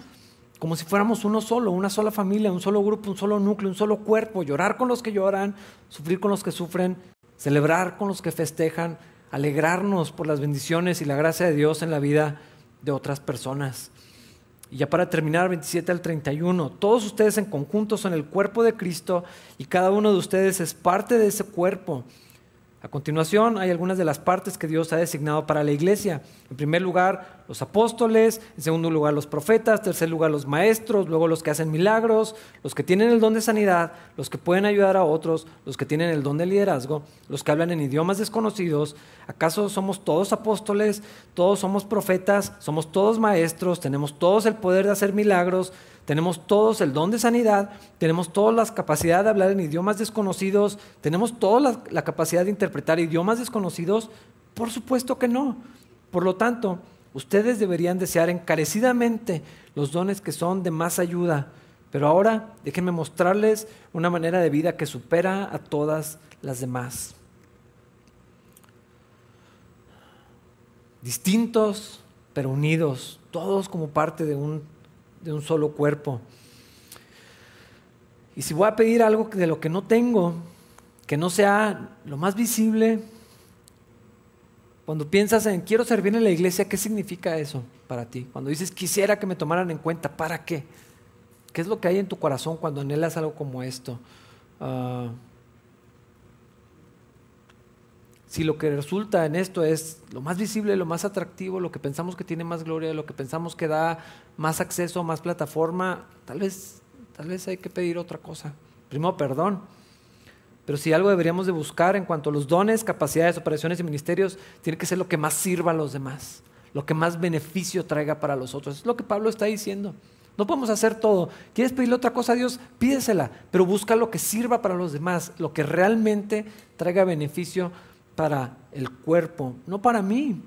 como si fuéramos uno solo, una sola familia, un solo grupo, un solo núcleo, un solo cuerpo, llorar con los que lloran, sufrir con los que sufren, celebrar con los que festejan, alegrarnos por las bendiciones y la gracia de Dios en la vida de otras personas. Y ya para terminar, 27 al 31, todos ustedes en conjunto son el cuerpo de Cristo y cada uno de ustedes es parte de ese cuerpo. A continuación hay algunas de las partes que Dios ha designado para la iglesia. En primer lugar, los apóstoles, en segundo lugar, los profetas, en tercer lugar, los maestros, luego los que hacen milagros, los que tienen el don de sanidad, los que pueden ayudar a otros, los que tienen el don de liderazgo, los que hablan en idiomas desconocidos. ¿Acaso somos todos apóstoles? ¿Todos somos profetas? ¿Somos todos maestros? ¿Tenemos todos el poder de hacer milagros? Tenemos todos el don de sanidad, tenemos toda la capacidad de hablar en idiomas desconocidos, tenemos toda la, capacidad de interpretar idiomas desconocidos. Por supuesto que no. Por lo tanto, ustedes deberían desear encarecidamente los dones que son de más ayuda. Pero ahora déjenme mostrarles una manera de vida que supera a todas las demás. Distintos, pero unidos, todos como parte de un de un solo cuerpo. Y si voy a pedir algo de lo que no tengo, que no sea lo más visible, cuando piensas en quiero servir en la iglesia, ¿qué significa eso para ti? Cuando dices quisiera que me tomaran en cuenta, ¿para qué? ¿Qué es lo que hay en tu corazón cuando anhelas algo como esto? Ah, si lo que resulta en esto es lo más visible, lo más atractivo, lo que pensamos que tiene más gloria, lo que pensamos que da más acceso, más plataforma, tal vez, tal vez hay que pedir otra cosa. Primero, perdón. Pero si algo deberíamos de buscar en cuanto a los dones, capacidades, operaciones y ministerios, tiene que ser lo que más sirva a los demás, lo que más beneficio traiga para los otros. Es lo que Pablo está diciendo. No podemos hacer todo. ¿Quieres pedirle otra cosa a Dios? Pídesela, pero busca lo que sirva para los demás, lo que realmente traiga beneficio para el cuerpo, no para mí.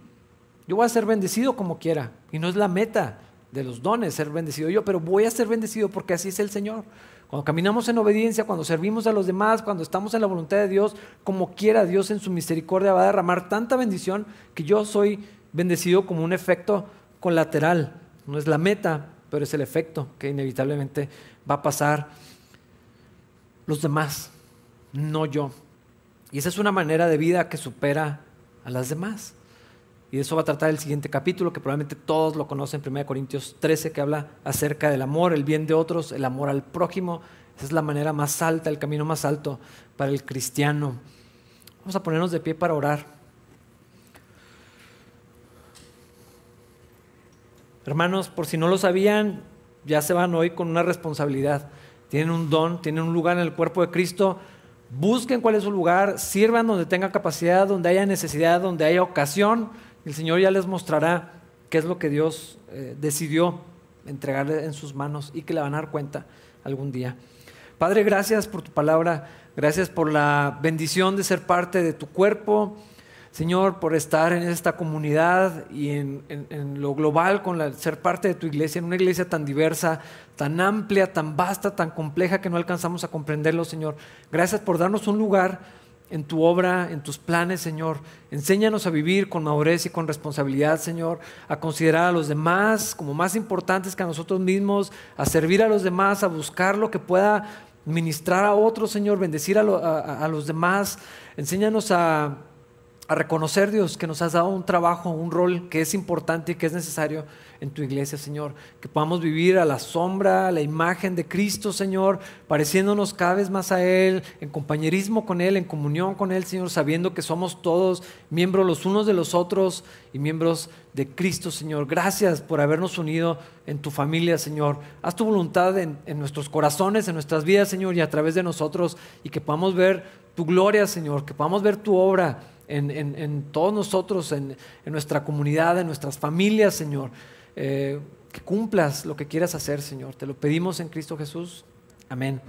Yo voy a ser bendecido como quiera y no es la meta de los dones ser bendecido yo, pero voy a ser bendecido porque así es el Señor. Cuando caminamos en obediencia, cuando servimos a los demás, cuando estamos en la voluntad de Dios, como quiera Dios en su misericordia va a derramar tanta bendición que yo soy bendecido como un efecto colateral. No es la meta, pero es el efecto que inevitablemente va a pasar los demás, no yo. Y esa es una manera de vida que supera a las demás. Y de eso va a tratar el siguiente capítulo, que probablemente todos lo conocen, 1 Corintios 13, que habla acerca del amor, el bien de otros, el amor al prójimo. Esa es la manera más alta, el camino más alto para el cristiano. Vamos a ponernos de pie para orar. Hermanos, por si no lo sabían, ya se van hoy con una responsabilidad. Tienen un don, tienen un lugar en el cuerpo de Cristo busquen cuál es su lugar, sirvan donde tenga capacidad, donde haya necesidad, donde haya ocasión. El Señor ya les mostrará qué es lo que Dios eh, decidió entregarle en sus manos y que le van a dar cuenta algún día. Padre, gracias por tu palabra, gracias por la bendición de ser parte de tu cuerpo. Señor, por estar en esta comunidad y en, lo global, con la, ser parte de tu iglesia, en una iglesia tan diversa, tan amplia, tan vasta, tan compleja que no alcanzamos a comprenderlo, Señor. Gracias por darnos un lugar en tu obra, en tus planes, Señor. Enséñanos a vivir con madurez y con responsabilidad, Señor, a considerar a los demás como más importantes que a nosotros mismos, a servir a los demás, a buscar lo que pueda ministrar a otros, Señor, bendecir a los demás. Enséñanos a a reconocer, Dios, que nos has dado un trabajo, un rol que es importante y que es necesario en tu iglesia, Señor. Que podamos vivir a la sombra, a la imagen de Cristo, Señor, pareciéndonos cada vez más a Él, en compañerismo con Él, en comunión con Él, Señor, sabiendo que somos todos miembros los unos de los otros y miembros de Cristo, Señor. Gracias por habernos unido en tu familia, Señor. Haz tu voluntad en, en nuestros corazones, en nuestras vidas, Señor, y a través de nosotros, y que podamos ver tu gloria, Señor, que podamos ver tu obra en, todos nosotros, en, nuestra comunidad, en nuestras familias, Señor. Eh, que cumplas lo que quieras hacer, Señor. Te lo pedimos en Cristo Jesús. Amén.